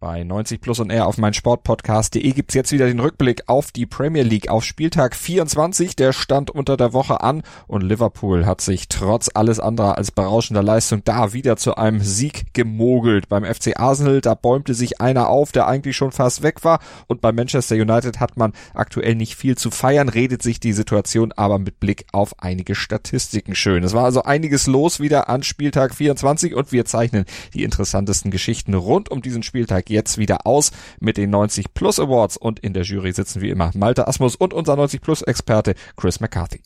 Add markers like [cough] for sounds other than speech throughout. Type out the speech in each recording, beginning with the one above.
Bei 90 Plus und R auf mein Sportpodcast.de gibt's jetzt wieder den Rückblick auf die Premier League auf Spieltag 24. Der stand unter der Woche an und Liverpool hat sich trotz alles anderer als berauschender Leistung da wieder zu einem Sieg gemogelt. Beim FC Arsenal, da bäumte sich einer auf, der eigentlich schon fast weg war und bei Manchester United hat man aktuell nicht viel zu feiern, redet sich die Situation aber mit Blick auf einige Statistiken schön. Es war also einiges los wieder an Spieltag 24 und wir zeichnen die interessantesten Geschichten rund um diesen Spieltag jetzt wieder aus mit den 90 Plus Awards und in der Jury sitzen wie immer Malte Asmus und unser 90 Plus Experte Chris McCarthy.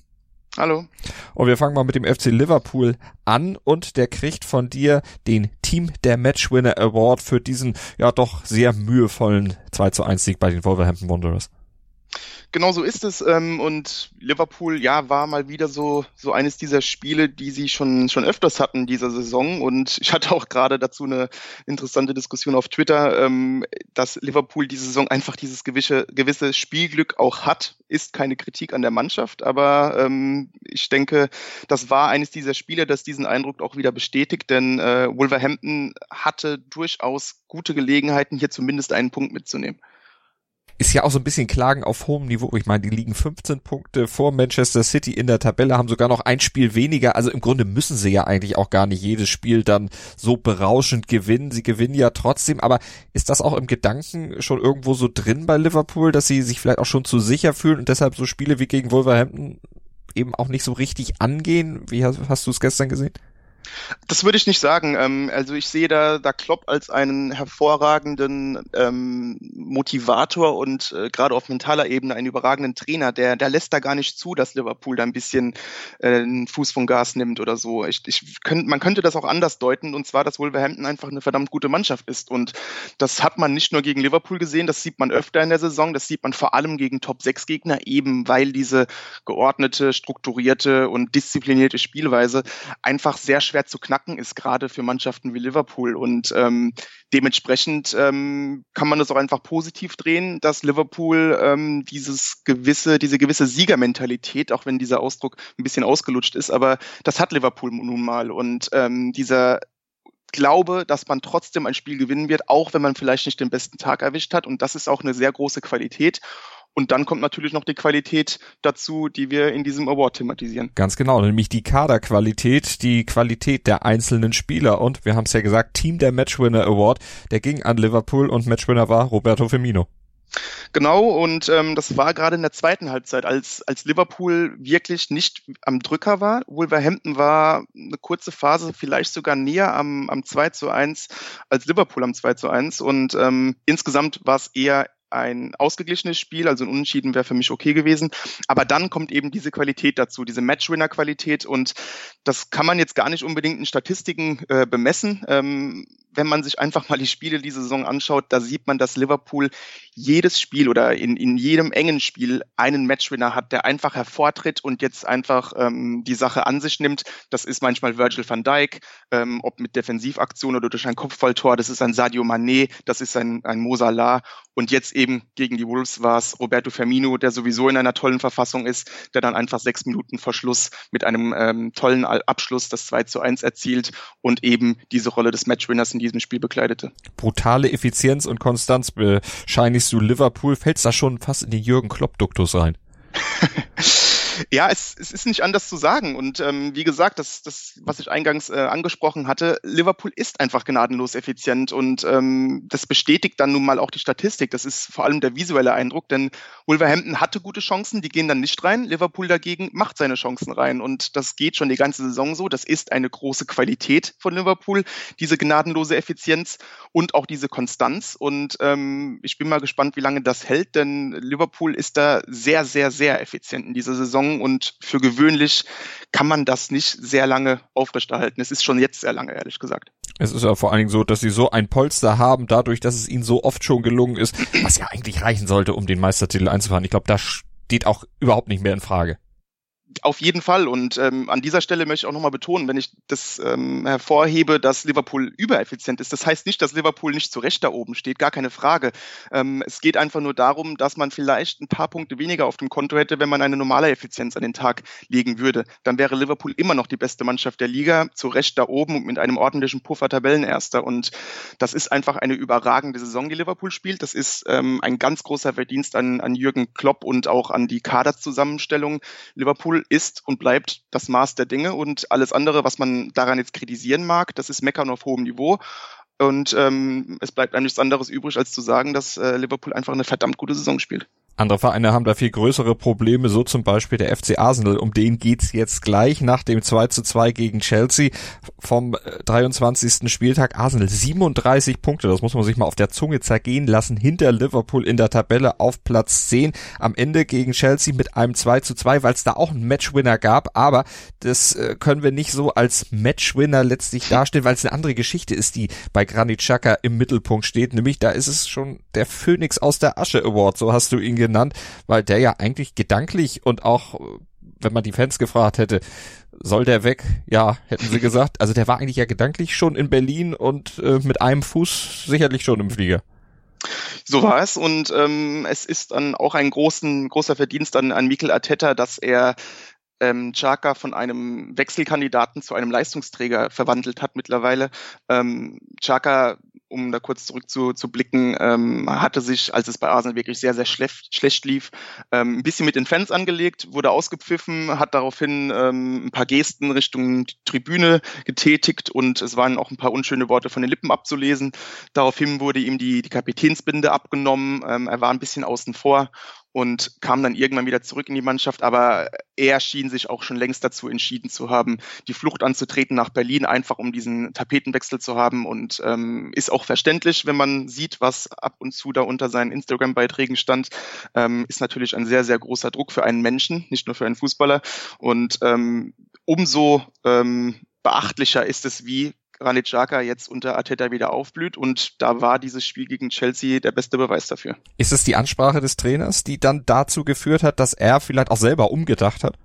Hallo. Und wir fangen mal mit dem FC Liverpool an und der kriegt von dir den Team der Matchwinner Award für diesen ja doch sehr mühevollen 2 zu 1 Sieg bei den Wolverhampton Wanderers. Genau so ist es. Ähm, und Liverpool, ja, war mal wieder so, so eines dieser Spiele, die sie schon, schon öfters hatten dieser Saison. Und ich hatte auch gerade dazu eine interessante Diskussion auf Twitter, ähm, dass Liverpool diese Saison einfach dieses gewisse, gewisse Spielglück auch hat. Ist keine Kritik an der Mannschaft, aber ähm, ich denke, das war eines dieser Spiele, das diesen Eindruck auch wieder bestätigt, denn äh, Wolverhampton hatte durchaus gute Gelegenheiten, hier zumindest einen Punkt mitzunehmen ist ja auch so ein bisschen Klagen auf hohem Niveau. Ich meine, die liegen 15 Punkte vor Manchester City in der Tabelle, haben sogar noch ein Spiel weniger. Also im Grunde müssen sie ja eigentlich auch gar nicht jedes Spiel dann so berauschend gewinnen. Sie gewinnen ja trotzdem. Aber ist das auch im Gedanken schon irgendwo so drin bei Liverpool, dass sie sich vielleicht auch schon zu sicher fühlen und deshalb so Spiele wie gegen Wolverhampton eben auch nicht so richtig angehen? Wie hast, hast du es gestern gesehen? Das würde ich nicht sagen. Ähm, also ich sehe da, da Klopp als einen hervorragenden ähm, Motivator und äh, gerade auf mentaler Ebene einen überragenden Trainer. Der, der lässt da gar nicht zu, dass Liverpool da ein bisschen äh, einen Fuß vom Gas nimmt oder so. Ich, ich könnt, man könnte das auch anders deuten und zwar, dass Wolverhampton einfach eine verdammt gute Mannschaft ist. Und das hat man nicht nur gegen Liverpool gesehen, das sieht man öfter in der Saison, das sieht man vor allem gegen Top-6-Gegner, eben weil diese geordnete, strukturierte und disziplinierte Spielweise einfach sehr schwer schwer zu knacken ist, gerade für Mannschaften wie Liverpool. Und ähm, dementsprechend ähm, kann man das auch einfach positiv drehen, dass Liverpool ähm, dieses gewisse, diese gewisse Siegermentalität, auch wenn dieser Ausdruck ein bisschen ausgelutscht ist, aber das hat Liverpool nun mal. Und ähm, dieser glaube, dass man trotzdem ein Spiel gewinnen wird, auch wenn man vielleicht nicht den besten Tag erwischt hat. Und das ist auch eine sehr große Qualität. Und dann kommt natürlich noch die Qualität dazu, die wir in diesem Award thematisieren. Ganz genau, nämlich die Kaderqualität, die Qualität der einzelnen Spieler. Und wir haben es ja gesagt, Team der Matchwinner Award, der ging an Liverpool und Matchwinner war Roberto Firmino. Genau, und ähm, das war gerade in der zweiten Halbzeit, als, als Liverpool wirklich nicht am Drücker war. Wolverhampton war eine kurze Phase vielleicht sogar näher am, am 2 zu 1 als Liverpool am 2 zu 1. Und ähm, insgesamt war es eher ein ausgeglichenes Spiel, also ein Unentschieden wäre für mich okay gewesen. Aber dann kommt eben diese Qualität dazu, diese Matchwinner-Qualität und das kann man jetzt gar nicht unbedingt in Statistiken äh, bemessen. Ähm, wenn man sich einfach mal die Spiele diese Saison anschaut, da sieht man, dass Liverpool jedes Spiel oder in, in jedem engen Spiel einen Matchwinner hat, der einfach hervortritt und jetzt einfach ähm, die Sache an sich nimmt. Das ist manchmal Virgil van Dijk, ähm, ob mit Defensivaktion oder durch ein Kopfballtor. Das ist ein Sadio Mané, das ist ein, ein Mo. Und jetzt eben gegen die Wolves war es Roberto Firmino, der sowieso in einer tollen Verfassung ist, der dann einfach sechs Minuten vor Schluss mit einem ähm, tollen Abschluss das 2 zu 1 erzielt und eben diese Rolle des Matchwinners in diesem Spiel bekleidete. Brutale Effizienz und Konstanz bescheinigst du Liverpool. Fällt's da schon fast in den Jürgen Klopp-Duktus rein? [laughs] Ja, es, es ist nicht anders zu sagen. Und ähm, wie gesagt, das, das, was ich eingangs äh, angesprochen hatte, Liverpool ist einfach gnadenlos effizient und ähm, das bestätigt dann nun mal auch die Statistik. Das ist vor allem der visuelle Eindruck, denn Wolverhampton hatte gute Chancen, die gehen dann nicht rein. Liverpool dagegen macht seine Chancen rein und das geht schon die ganze Saison so. Das ist eine große Qualität von Liverpool, diese gnadenlose Effizienz und auch diese Konstanz. Und ähm, ich bin mal gespannt, wie lange das hält, denn Liverpool ist da sehr, sehr, sehr effizient in dieser Saison Saison und für gewöhnlich kann man das nicht sehr lange aufrechterhalten. Es ist schon jetzt sehr lange, ehrlich gesagt. Es ist ja vor allen Dingen so, dass sie so ein Polster haben, dadurch, dass es ihnen so oft schon gelungen ist, was ja eigentlich reichen sollte, um den Meistertitel einzufahren. Ich glaube, das steht auch überhaupt nicht mehr in Frage Auf jeden Fall. Und ähm, an dieser Stelle möchte ich auch nochmal betonen, wenn ich das ähm, hervorhebe, dass Liverpool übereffizient ist. Das heißt nicht, dass Liverpool nicht zu Recht da oben steht, gar keine Frage. Ähm, es geht einfach nur darum, dass man vielleicht ein paar Punkte weniger auf dem Konto hätte, wenn man eine normale Effizienz an den Tag legen würde. Dann wäre Liverpool immer noch die beste Mannschaft der Liga, zu Recht da oben und mit einem ordentlichen Puffer Tabellenerster. Und das ist einfach eine überragende Saison, die Liverpool spielt. Das ist ähm, ein ganz großer Verdienst an, an Jürgen Klopp und auch an die Kaderzusammenstellung. Liverpool ist und bleibt das Maß der Dinge und alles andere, was man daran jetzt kritisieren mag, das ist Meckern auf hohem Niveau. Und ähm, es bleibt einem nichts anderes übrig, als zu sagen, dass äh, Liverpool einfach eine verdammt gute Saison spielt. Andere Vereine haben da viel größere Probleme, so zum Beispiel der FC Arsenal. Um den geht's jetzt gleich nach dem 2 zu 2 gegen Chelsea vom 23. Äh, Spieltag. Arsenal 37 Punkte, das muss man sich mal auf der Zunge zergehen lassen, hinter Liverpool in der Tabelle auf Platz 10. Am Ende gegen Chelsea mit einem 2 zu 2, weil es da auch einen Matchwinner gab, aber das äh, können wir nicht so als Matchwinner letztlich darstellen, weil es eine andere Geschichte ist, die bei Granit Xhaka im Mittelpunkt steht. Nämlich da ist es schon der Phoenix aus der Asche Award, so hast du ihn genannt, weil der ja eigentlich gedanklich und auch, wenn man die Fans gefragt hätte, soll der weg? Ja, hätten sie gesagt. Also der war eigentlich ja gedanklich schon in Berlin und äh, mit einem Fuß sicherlich schon im Flieger. So war es und ähm, es ist dann auch ein großen, großer Verdienst an, an Mikel Arteta, dass er ähm, Chaka von einem Wechselkandidaten zu einem Leistungsträger verwandelt hat mittlerweile. Ähm, Chaka um da kurz zurück zu, ähm, hatte sich, als es bei Arsenal wirklich sehr, sehr schlecht, schlecht lief, ähm, ein bisschen mit den Fans angelegt, wurde ausgepfiffen, hat daraufhin ähm, ein paar Gesten Richtung Tribüne getätigt und es waren auch ein paar unschöne Worte von den Lippen abzulesen. Daraufhin wurde ihm die, die Kapitänsbinde abgenommen, ähm, er war ein bisschen außen vor und kam dann irgendwann wieder zurück in die Mannschaft. Aber er schien sich auch schon längst dazu entschieden zu haben, die Flucht anzutreten nach Berlin, einfach um diesen Tapetenwechsel zu haben. Und ähm, ist auch verständlich, wenn man sieht, was ab und zu da unter seinen Instagram-Beiträgen stand. Ähm, ist natürlich ein sehr, sehr großer Druck für einen Menschen, nicht nur für einen Fußballer. Und ähm, umso ähm, beachtlicher ist es, wie Granit Xhaka jetzt unter Arteta wieder aufblüht und da war dieses Spiel gegen Chelsea der beste Beweis dafür. Ist es die Ansprache des Trainers, die dann dazu geführt hat, dass er vielleicht auch selber umgedacht hat?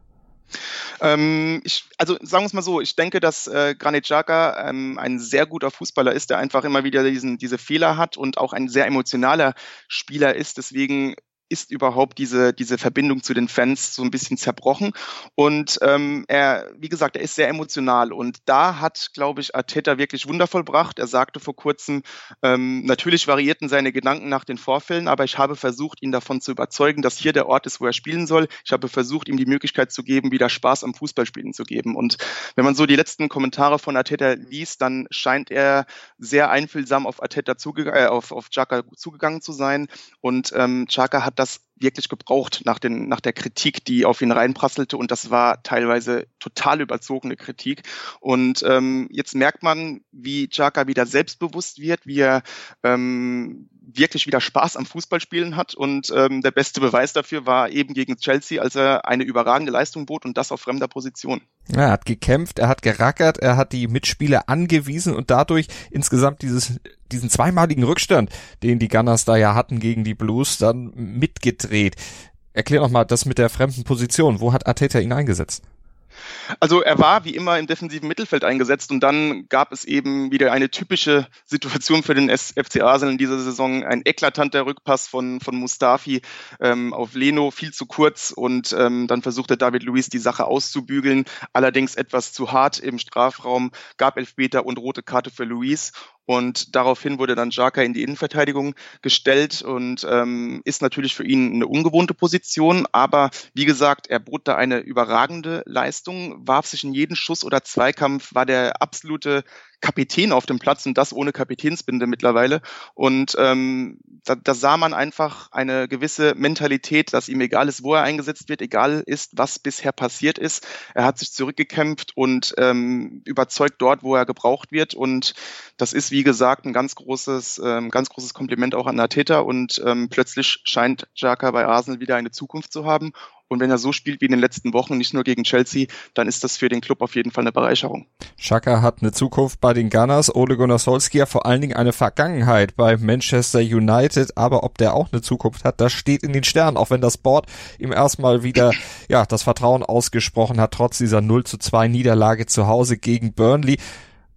Ähm, ich, also sagen wir es mal so, ich denke, dass äh, Granit Xhaka ähm, ein sehr guter Fußballer ist, der einfach immer wieder diesen, diese Fehler hat und auch ein sehr emotionaler Spieler ist. Deswegen ist überhaupt diese, diese Verbindung zu den Fans so ein bisschen zerbrochen. Und ähm, er, wie gesagt, er ist sehr emotional. Und da hat, glaube ich, Arteta wirklich Wunder vollbracht. Er sagte vor kurzem, ähm, natürlich variierten seine Gedanken nach den Vorfällen, aber ich habe versucht, ihn davon zu überzeugen, dass hier der Ort ist, wo er spielen soll. Ich habe versucht, ihm die Möglichkeit zu geben, wieder Spaß am Fußballspielen zu geben. Und wenn man so die letzten Kommentare von Arteta liest, dann scheint er sehr einfühlsam auf Arteta zuge äh, auf, auf Chaka zugegangen zu sein. Und ähm, Chaka hat das wirklich gebraucht nach, den, nach der Kritik, die auf ihn reinprasselte. Und das war teilweise total überzogene Kritik. Und ähm, jetzt merkt man, wie Chaka wieder selbstbewusst wird, wie er ähm, wirklich wieder Spaß am Fußballspielen hat. Und ähm, der beste Beweis dafür war eben gegen Chelsea, als er eine überragende Leistung bot und das auf fremder Position. er hat gekämpft, er hat gerackert, er hat die Mitspieler angewiesen und dadurch insgesamt dieses, diesen zweimaligen Rückstand, den die Gunners da ja hatten gegen die Blues, dann mitgedreht. Erklär noch mal das mit der fremden Position. Wo hat Arteta ihn eingesetzt? Also er war wie immer im defensiven Mittelfeld eingesetzt und dann gab es eben wieder eine typische Situation für den FC Arsenal in dieser Saison. Ein eklatanter Rückpass von, von Mustafi ähm, auf Leno, viel zu kurz und ähm, dann versuchte David Luiz die Sache auszubügeln, allerdings etwas zu hart im Strafraum, gab Elfmeter und rote Karte für Luiz und daraufhin wurde dann Jaka in die Innenverteidigung gestellt und ähm, ist natürlich für ihn eine ungewohnte Position. Aber wie gesagt, er bot da eine überragende Leistung, warf sich in jeden Schuss oder Zweikampf, war der absolute Kapitän auf dem Platz und das ohne Kapitänsbinde mittlerweile. Und ähm, da, da sah man einfach eine gewisse Mentalität, dass ihm egal ist, wo er eingesetzt wird, egal ist, was bisher passiert ist. Er hat sich zurückgekämpft und ähm, überzeugt dort, wo er gebraucht wird. Und das ist, wie gesagt, ein ganz großes, ähm, ganz großes Kompliment auch an Arteta. Und ähm, plötzlich scheint Jaka bei Arsenal wieder eine Zukunft zu haben. Und wenn er so spielt wie in den letzten Wochen, nicht nur gegen Chelsea, dann ist das für den Club auf jeden Fall eine Bereicherung. Schaka hat eine Zukunft bei den Gunners, Ole Gunnar Solskjaer vor allen Dingen eine Vergangenheit bei Manchester United, aber ob der auch eine Zukunft hat, das steht in den Sternen, auch wenn das Board ihm erstmal wieder ja das Vertrauen ausgesprochen hat, trotz dieser 0 zu 2 Niederlage zu Hause gegen Burnley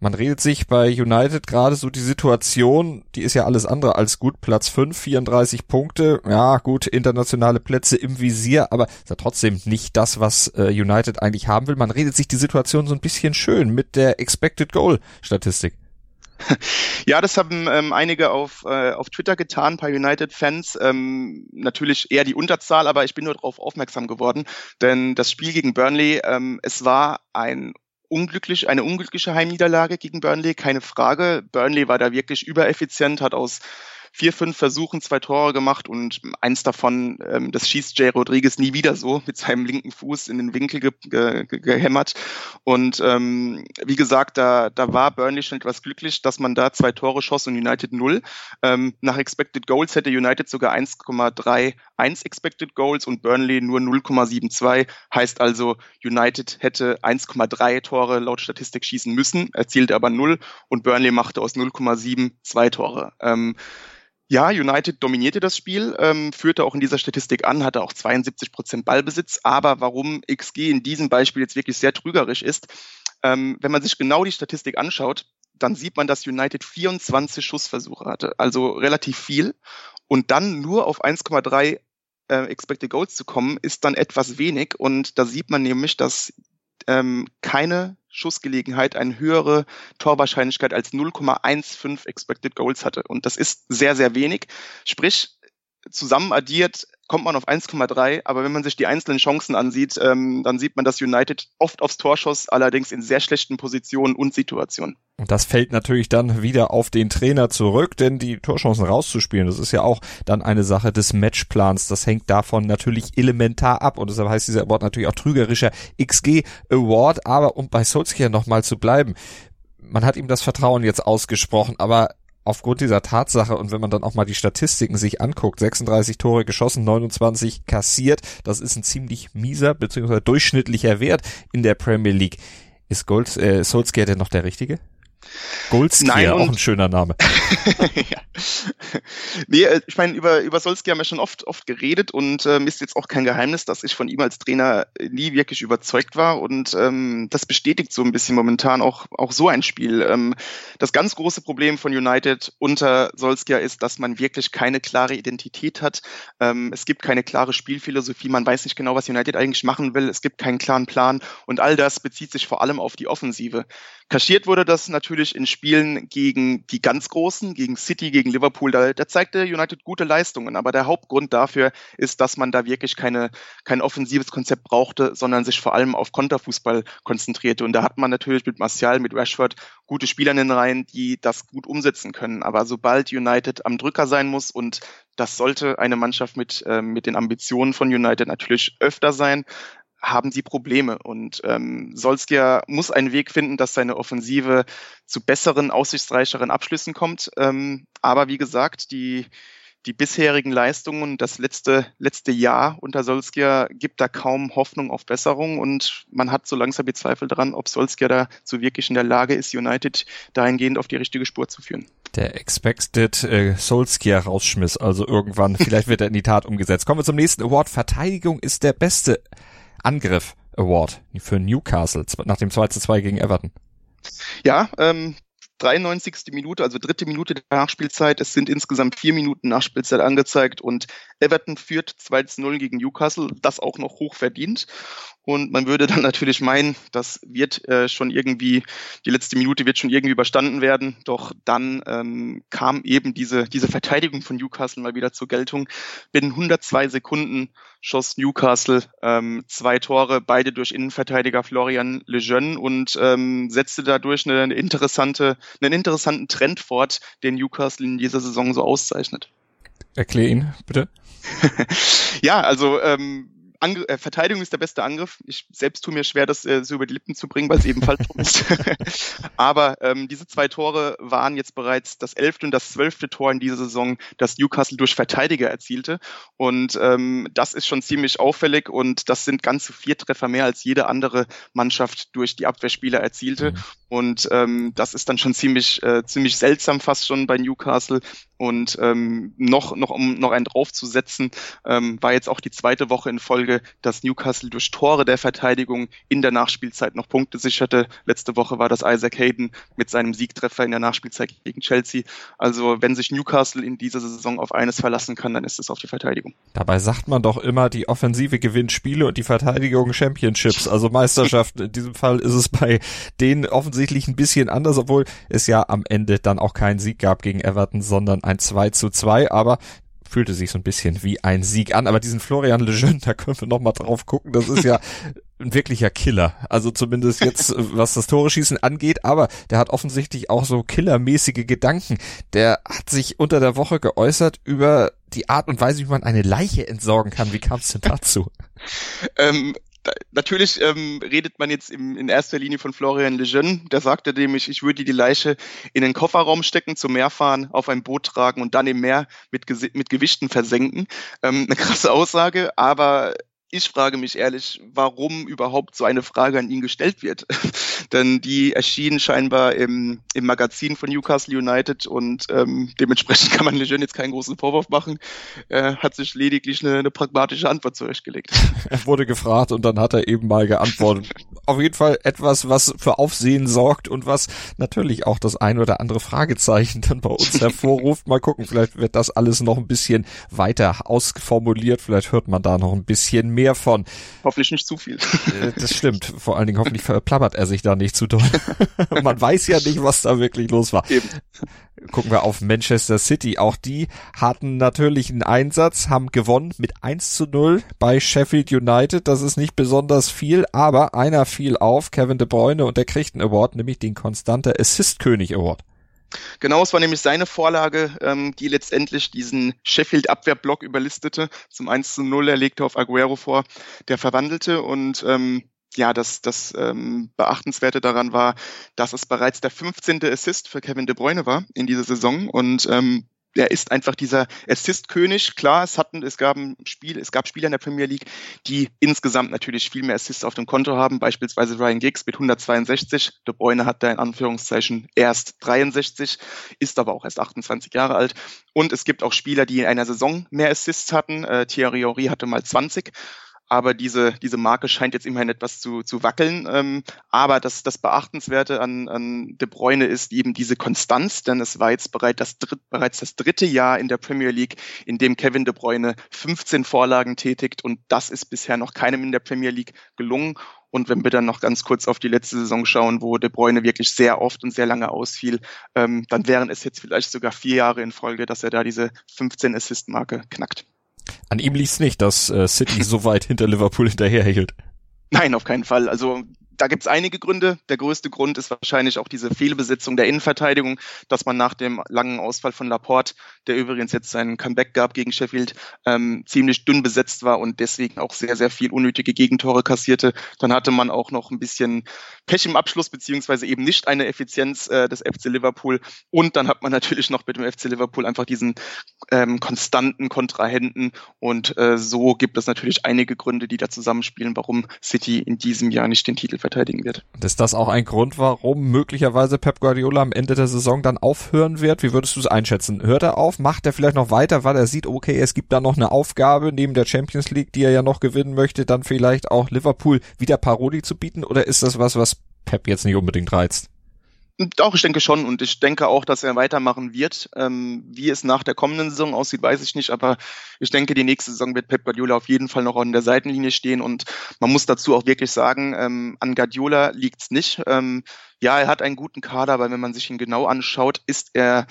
man redet sich bei United gerade so die Situation, die ist ja alles andere als gut. Platz 5, 34 Punkte. Ja, gut, internationale Plätze im Visier, aber ist ja trotzdem nicht das, was äh, United eigentlich haben will. Man redet sich die Situation so ein bisschen schön mit der Expected Goal Statistik. [laughs] Ja, das haben ähm, einige auf, äh, auf Twitter getan, ein paar United-Fans. Ähm, natürlich eher die Unterzahl, aber ich bin nur darauf aufmerksam geworden, denn das Spiel gegen Burnley, ähm, es war ein unglücklich, eine unglückliche Heimniederlage gegen Burnley, keine Frage. Burnley war da wirklich übereffizient, hat aus vier, fünf Versuchen zwei Tore gemacht und eins davon, ähm, das schießt Jay Rodriguez nie wieder so mit seinem linken Fuß in den Winkel ge ge gehämmert. Und ähm, wie gesagt, da, da war Burnley schon etwas glücklich, dass man da zwei Tore schoss und United null. Ähm, nach Expected Goals hätte United sogar 1,31 Expected Goals und Burnley nur 0,72. Heißt also, United hätte 1,3 Tore laut Statistik schießen müssen, erzielte aber null und Burnley machte aus 0,7 zwei Tore. Ähm, ja, United dominierte das Spiel, ähm, führte auch in dieser Statistik an, hatte auch 72 Prozent Ballbesitz. Aber warum XG in diesem Beispiel jetzt wirklich sehr trügerisch ist, ähm, wenn man sich genau die Statistik anschaut, dann sieht man, dass United 24 Schussversuche hatte, also relativ viel. Und dann nur auf 1,3 äh, Expected Goals zu kommen, ist dann etwas wenig. Und da sieht man nämlich, dass ähm, keine Schussgelegenheit eine höhere Torwahrscheinlichkeit als 0,15 Expected Goals hatte. Und das ist sehr, sehr wenig. Sprich, zusammen addiert kommt man auf 1,3, aber wenn man sich die einzelnen Chancen ansieht, ähm, dann sieht man, dass United oft aufs Tor schoss, allerdings in sehr schlechten Positionen und Situationen. Und das fällt natürlich dann wieder auf den Trainer zurück, denn die Torchancen rauszuspielen, das ist ja auch dann eine Sache des Matchplans. Das hängt davon natürlich elementar ab und deshalb heißt dieser Award natürlich auch trügerischer XG Award. Aber um bei Solskjaer nochmal zu bleiben, man hat ihm das Vertrauen jetzt ausgesprochen, aber aufgrund dieser Tatsache und wenn man dann auch mal die Statistiken sich anguckt, 36 Tore geschossen, 29 kassiert, das ist ein ziemlich mieser bzw. durchschnittlicher Wert in der Premier League. Ist Gold, äh, Solskjaer denn noch der Richtige? Goldskier, auch ein schöner Name. [laughs] ja. Nee, äh, ich meine, über, über Solskjaer haben wir schon oft, oft geredet und ähm, ist jetzt auch kein Geheimnis, dass ich von ihm als Trainer nie wirklich überzeugt war und ähm, das bestätigt so ein bisschen momentan auch, auch so ein Spiel. Ähm, das ganz große Problem von United unter Solskjaer ist, dass man wirklich keine klare Identität hat. Ähm, es gibt keine klare Spielphilosophie, man weiß nicht genau, was United eigentlich machen will, es gibt keinen klaren Plan und all das bezieht sich vor allem auf die Offensive. Kaschiert wurde das natürlich in Spielen gegen die ganz Großen, gegen City, gegen Liverpool. Da, da zeigte United gute Leistungen. Aber der Hauptgrund dafür ist, dass man da wirklich keine, kein offensives Konzept brauchte, sondern sich vor allem auf Konterfußball konzentrierte. Und da hat man natürlich mit Martial, mit Rashford gute Spieler in den Reihen, die das gut umsetzen können. Aber sobald United am Drücker sein muss und das sollte eine Mannschaft mit, äh, mit den Ambitionen von United natürlich öfter sein, haben sie Probleme. Und ähm, Solskjaer muss einen Weg finden, dass seine Offensive zu besseren, aussichtsreicheren Abschlüssen kommt. Ähm, aber wie gesagt, die, die bisherigen Leistungen, das letzte, letzte Jahr unter Solskjaer gibt da kaum Hoffnung auf Besserung und man hat so langsam die Zweifel dran, ob Solskjaer da so wirklich in der Lage ist, United dahingehend auf die richtige Spur zu führen. Der Expected äh, Solskjaer rausschmiss, also irgendwann, vielleicht wird er in die Tat umgesetzt. Kommen wir zum nächsten Award. Verteidigung ist der beste Angriff Award für Newcastle nach dem 2 zu 2 gegen Everton. Ja, ähm, 93. Minute, also dritte Minute der Nachspielzeit. Es sind insgesamt vier Minuten Nachspielzeit angezeigt und Everton führt 2 zu 0 gegen Newcastle, das auch noch hoch verdient. Und man würde dann [laughs] natürlich meinen, das wird äh, schon irgendwie, die letzte Minute wird schon irgendwie überstanden werden. Doch dann ähm, kam eben diese, diese Verteidigung von Newcastle mal wieder zur Geltung. Binnen 102 Sekunden schoss Newcastle ähm, zwei Tore, beide durch Innenverteidiger Florian Lejeune und ähm, setzte dadurch eine, eine interessante, einen interessanten Trend fort, den Newcastle in dieser Saison so auszeichnet. Erklär ihn, bitte. [laughs] ja, also ähm, Angr äh, Verteidigung ist der beste Angriff. Ich selbst tue mir schwer, das äh, so über die Lippen zu bringen, weil es ebenfalls ist. [laughs] Aber ähm, diese zwei Tore waren jetzt bereits das elfte und das zwölfte Tor in dieser Saison, das Newcastle durch Verteidiger erzielte. Und ähm, das ist schon ziemlich auffällig und das sind ganze vier Treffer mehr als jede andere Mannschaft durch die Abwehrspieler erzielte. Mhm. Und ähm, das ist dann schon ziemlich, äh, ziemlich seltsam fast schon bei Newcastle. Und ähm, noch, noch um noch einen draufzusetzen, ähm, war jetzt auch die zweite Woche in Folge, dass Newcastle durch Tore der Verteidigung in der Nachspielzeit noch Punkte sicherte. Letzte Woche war das Isaac Hayden mit seinem Siegtreffer in der Nachspielzeit gegen Chelsea. Also wenn sich Newcastle in dieser Saison auf eines verlassen kann, dann ist es auf die Verteidigung. Dabei sagt man doch immer, die Offensive gewinnt Spiele und die Verteidigung Championships, also Meisterschaften. in diesem Fall ist es bei denen offensichtlich ein bisschen anders, obwohl es ja am Ende dann auch keinen Sieg gab gegen Everton, sondern ein 2 zu 2, aber fühlte sich so ein bisschen wie ein Sieg an. Aber diesen Florian Lejeune, da können wir noch mal drauf gucken. Das ist ja [laughs] ein wirklicher Killer. Also zumindest jetzt, was das Tore-Schießen angeht. Aber der hat offensichtlich auch so killermäßige Gedanken. Der hat sich unter der Woche geäußert über die Art und Weise, wie man eine Leiche entsorgen kann. Wie kam es denn dazu? [laughs] ähm, da, natürlich ähm, redet man jetzt im, in erster Linie von Florian Lejeune. Der sagte nämlich, ich würde die Leiche in den Kofferraum stecken, zum Meer fahren, auf ein Boot tragen und dann im Meer mit, mit Gewichten versenken. Ähm, eine krasse Aussage, aber ich frage mich ehrlich, warum überhaupt so eine Frage an ihn gestellt wird. [laughs] Denn die erschien scheinbar im, im Magazin von Newcastle United und ähm, dementsprechend [laughs] kann man Lejeune jetzt keinen großen Vorwurf machen. Er hat sich lediglich eine, eine pragmatische Antwort zurechtgelegt. [laughs] Er wurde gefragt und dann hat er eben mal geantwortet. Auf jeden Fall etwas, was für Aufsehen sorgt und was natürlich auch das ein oder andere Fragezeichen dann bei uns hervorruft. Mal gucken, vielleicht wird das alles noch ein bisschen weiter ausformuliert. Vielleicht hört man da noch ein bisschen mehr mehr von. Hoffentlich nicht zu viel. Äh, das stimmt. Vor allen Dingen hoffentlich verplappert er sich da nicht zu doll. [laughs] Man weiß ja nicht, was da wirklich los war. Eben. Gucken wir auf Manchester City. Auch die hatten natürlich einen Einsatz, haben gewonnen mit 1 zu 0 bei Sheffield United. Das ist nicht besonders viel, aber einer fiel auf, Kevin De Bruyne, und der kriegt einen Award, nämlich den Konstante Assist König Award. Genau, es war nämlich seine Vorlage, ähm, die letztendlich diesen Sheffield-Abwehrblock überlistete. Zum 1 zu 0, er legte auf Aguero vor, der verwandelte und ähm, ja, das, das ähm, Beachtenswerte daran war, dass es bereits der 15. Assist für Kevin De Bruyne war in dieser Saison und ähm, er ist einfach dieser Assist-König. Klar, es hatten, es gab ein Spiel, es gab Spieler in der Premier League, die insgesamt natürlich viel mehr Assists auf dem Konto haben, beispielsweise Ryan Giggs mit 162. De Bruyne hat da in Anführungszeichen erst 63, ist aber auch erst 28 Jahre alt. Und es gibt auch Spieler, die in einer Saison mehr Assists hatten. Äh, Thierry Henry hatte mal 20 aber diese, diese Marke scheint jetzt immerhin etwas zu, zu wackeln. Ähm, aber das, das Beachtenswerte an, an De Bruyne ist eben diese Konstanz, denn es war jetzt bereits das, dritt, bereits das dritte Jahr in der Premier League, in dem Kevin De Bruyne 15 Vorlagen tätigt und das ist bisher noch keinem in der Premier League gelungen. Und wenn wir dann noch ganz kurz auf die letzte Saison schauen, wo De Bruyne wirklich sehr oft und sehr lange ausfiel, ähm, dann wären es jetzt vielleicht sogar vier Jahre in Folge, dass er da diese 15 Assist-Marke knackt. An ihm liegt es nicht, dass äh, City so weit hinter Liverpool hinterherhielt. Nein, auf keinen Fall. Also da gibt es einige Gründe. Der größte Grund ist wahrscheinlich auch diese Fehlbesetzung der Innenverteidigung, dass man nach dem langen Ausfall von Laporte, der übrigens jetzt seinen Comeback gab gegen Sheffield, ähm, ziemlich dünn besetzt war und deswegen auch sehr, sehr viel unnötige Gegentore kassierte. Dann hatte man auch noch ein bisschen Pech im Abschluss, beziehungsweise eben nicht eine Effizienz äh, des FC Liverpool. Und dann hat man natürlich noch mit dem FC Liverpool einfach diesen ähm, konstanten Kontrahenten. Und äh, so gibt es natürlich einige Gründe, die da zusammenspielen, warum City in diesem Jahr nicht den Titel verteidigt verteidigen wird. Ist das auch ein Grund, warum möglicherweise Pep Guardiola am Ende der Saison dann aufhören wird? Wie würdest du es einschätzen? Hört er auf? Macht er vielleicht noch weiter, weil er sieht, okay, es gibt da noch eine Aufgabe neben der Champions League, die er ja noch gewinnen möchte, dann vielleicht auch Liverpool wieder Paroli zu bieten? Oder ist das was, was Pep jetzt nicht unbedingt reizt? Doch, ich denke schon und ich denke auch, dass er weitermachen wird. Ähm, wie es nach der kommenden Saison aussieht, weiß ich nicht, aber ich denke, die nächste Saison wird Pep Guardiola auf jeden Fall noch an der Seitenlinie stehen und man muss dazu auch wirklich sagen, ähm, an Guardiola liegt's nicht. Ähm, ja, er hat einen guten Kader, aber wenn man sich ihn genau anschaut, ist er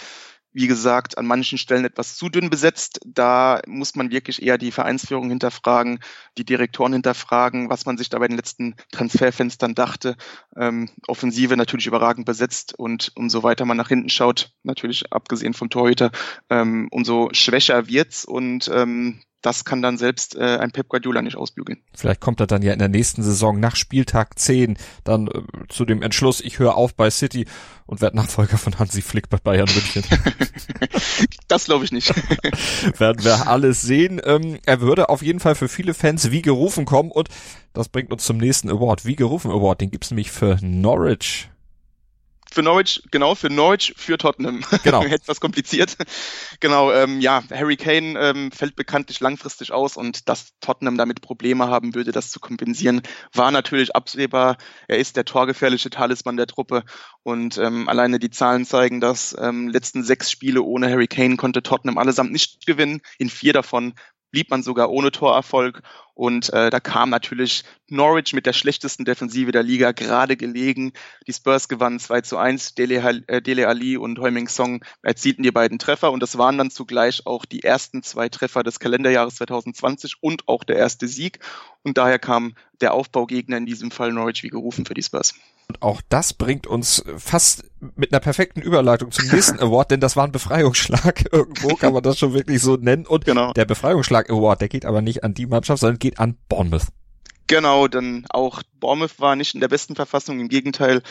wie gesagt, an manchen Stellen etwas zu dünn besetzt. Da muss man wirklich eher die Vereinsführung hinterfragen, die Direktoren hinterfragen, was man sich da bei den letzten Transferfenstern dachte. Ähm, Offensive natürlich überragend besetzt und umso weiter man nach hinten schaut, natürlich abgesehen vom Torhüter, ähm, umso schwächer wird's und ähm, das kann dann selbst äh, ein Pep Guardiola nicht ausbügeln. Vielleicht kommt er dann ja in der nächsten Saison nach Spieltag 10 dann äh, zu dem Entschluss, ich höre auf bei City und werde Nachfolger von Hansi Flick bei Bayern München. [laughs] [laughs] das glaube ich nicht. [laughs] Werden wir alles sehen. Ähm, er würde auf jeden Fall für viele Fans wie gerufen kommen und das bringt uns zum nächsten Award. Wie gerufen Award, den gibt's nämlich für Norwich für Norwich, genau, für Norwich, für Tottenham. [laughs] Genau. Etwas kompliziert. Genau, ähm, ja, Harry Kane ähm, fällt bekanntlich langfristig aus und dass Tottenham damit Probleme haben würde, das zu kompensieren, war natürlich absehbar. Er ist der torgefährliche Talisman der Truppe und ähm, alleine die Zahlen zeigen, dass ähm, letzten sechs Spiele ohne Harry Kane konnte Tottenham allesamt nicht gewinnen. In vier davon blieb man sogar ohne Torerfolg. Und äh, da kam natürlich Norwich mit der schlechtesten Defensive der Liga gerade gelegen. Die Spurs gewannen 2 zu 1. Dele, äh, Dele Ali und Heuming Song erzielten die beiden Treffer. Und das waren dann zugleich auch die ersten zwei Treffer des Kalenderjahres 2020 und auch der erste Sieg. Und daher kam der Aufbaugegner in diesem Fall Norwich wie gerufen für die Spurs. Und auch das bringt uns fast mit einer perfekten Überleitung zum nächsten [laughs] Award, denn das war ein Befreiungsschlag. [laughs] Irgendwo kann man das schon wirklich so nennen. Und genau. der Befreiungsschlag Award, der geht aber nicht an die Mannschaft, sondern geht an Bournemouth. Genau, denn auch Bournemouth war nicht in der besten Verfassung. Im Gegenteil,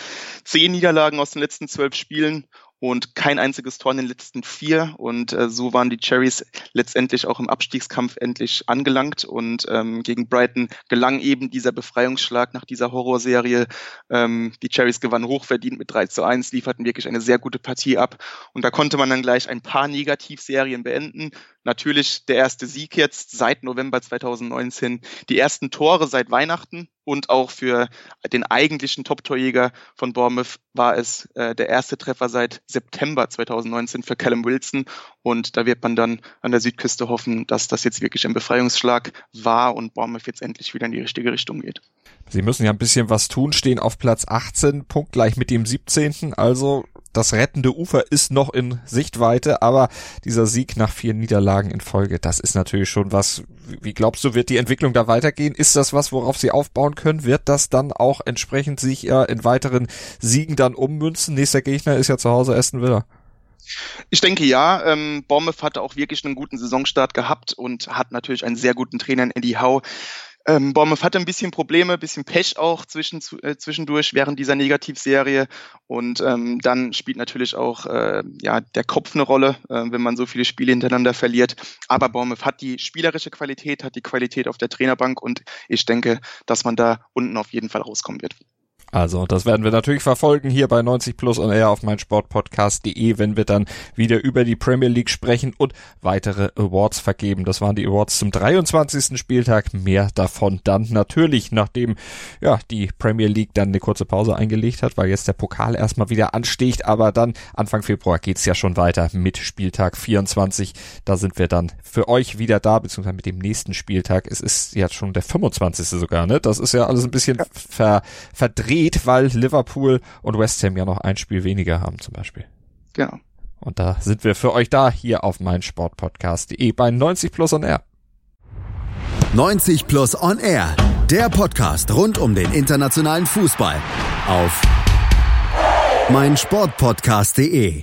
zehn Niederlagen aus den letzten zwölf Spielen und kein einziges Tor in den letzten vier. Und äh, so waren die Cherries letztendlich auch im Abstiegskampf endlich angelangt. Und ähm, gegen Brighton gelang eben dieser Befreiungsschlag nach dieser Horrorserie. Ähm, die Cherries gewannen hochverdient mit 3 zu 1, lieferten wirklich eine sehr gute Partie ab. Und da konnte man dann gleich ein paar Negativserien beenden. Natürlich der erste Sieg jetzt seit November 2019, die ersten Tore seit Weihnachten und auch für den eigentlichen Top-Torjäger von Bournemouth war es äh, der erste Treffer seit September 2019 für Callum Wilson. Und da wird man dann an der Südküste hoffen, dass das jetzt wirklich ein Befreiungsschlag war und Bournemouth jetzt endlich wieder in die richtige Richtung geht. Sie müssen ja ein bisschen was tun, stehen auf Platz 18, punktgleich mit dem 17. Also das rettende Ufer ist noch in Sichtweite, aber dieser Sieg nach vier Niederlagen in Folge, das ist natürlich schon was. Wie glaubst du, wird die Entwicklung da weitergehen? Ist das was, worauf sie aufbauen können? Wird das dann auch entsprechend sich ja in weiteren Siegen dann ummünzen? Nächster Gegner ist ja zu Hause Aston Villa. Ich denke ja. Ähm, Bournemouth hatte auch wirklich einen guten Saisonstart gehabt und hat natürlich einen sehr guten Trainer in Eddie Howe. Ähm, Bournemouth hatte ein bisschen Probleme, ein bisschen Pech auch äh, zwischendurch während dieser Negativserie. Und ähm, dann spielt natürlich auch äh, ja, der Kopf eine Rolle, äh, wenn man so viele Spiele hintereinander verliert. Aber Bournemouth hat die spielerische Qualität, hat die Qualität auf der Trainerbank und ich denke, dass man da unten auf jeden Fall rauskommen wird. Also, das werden wir natürlich verfolgen hier bei 90 Plus und eher auf meinsportpodcast.de, wenn wir dann wieder über die Premier League sprechen und weitere Awards vergeben. Das waren die Awards zum 23. Spieltag. Mehr davon dann natürlich, nachdem ja die Premier League dann eine kurze Pause eingelegt hat, weil jetzt der Pokal erstmal wieder ansteht. Aber dann Anfang Februar geht's ja schon weiter mit Spieltag 24. Da sind wir dann für euch wieder da, beziehungsweise mit dem nächsten Spieltag. Es ist jetzt schon der 25. sogar, ne? Das ist ja alles ein bisschen ver verdreht geht, weil Liverpool und West Ham ja noch ein Spiel weniger haben zum Beispiel. Genau. Und da sind wir für euch da, hier auf meinsportpodcast.de bei 90 Plus on Air. 90 Plus on Air, der Podcast rund um den internationalen Fußball auf meinsportpodcast.de.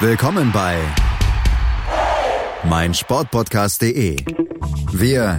Willkommen bei meinsportpodcast.de. Wir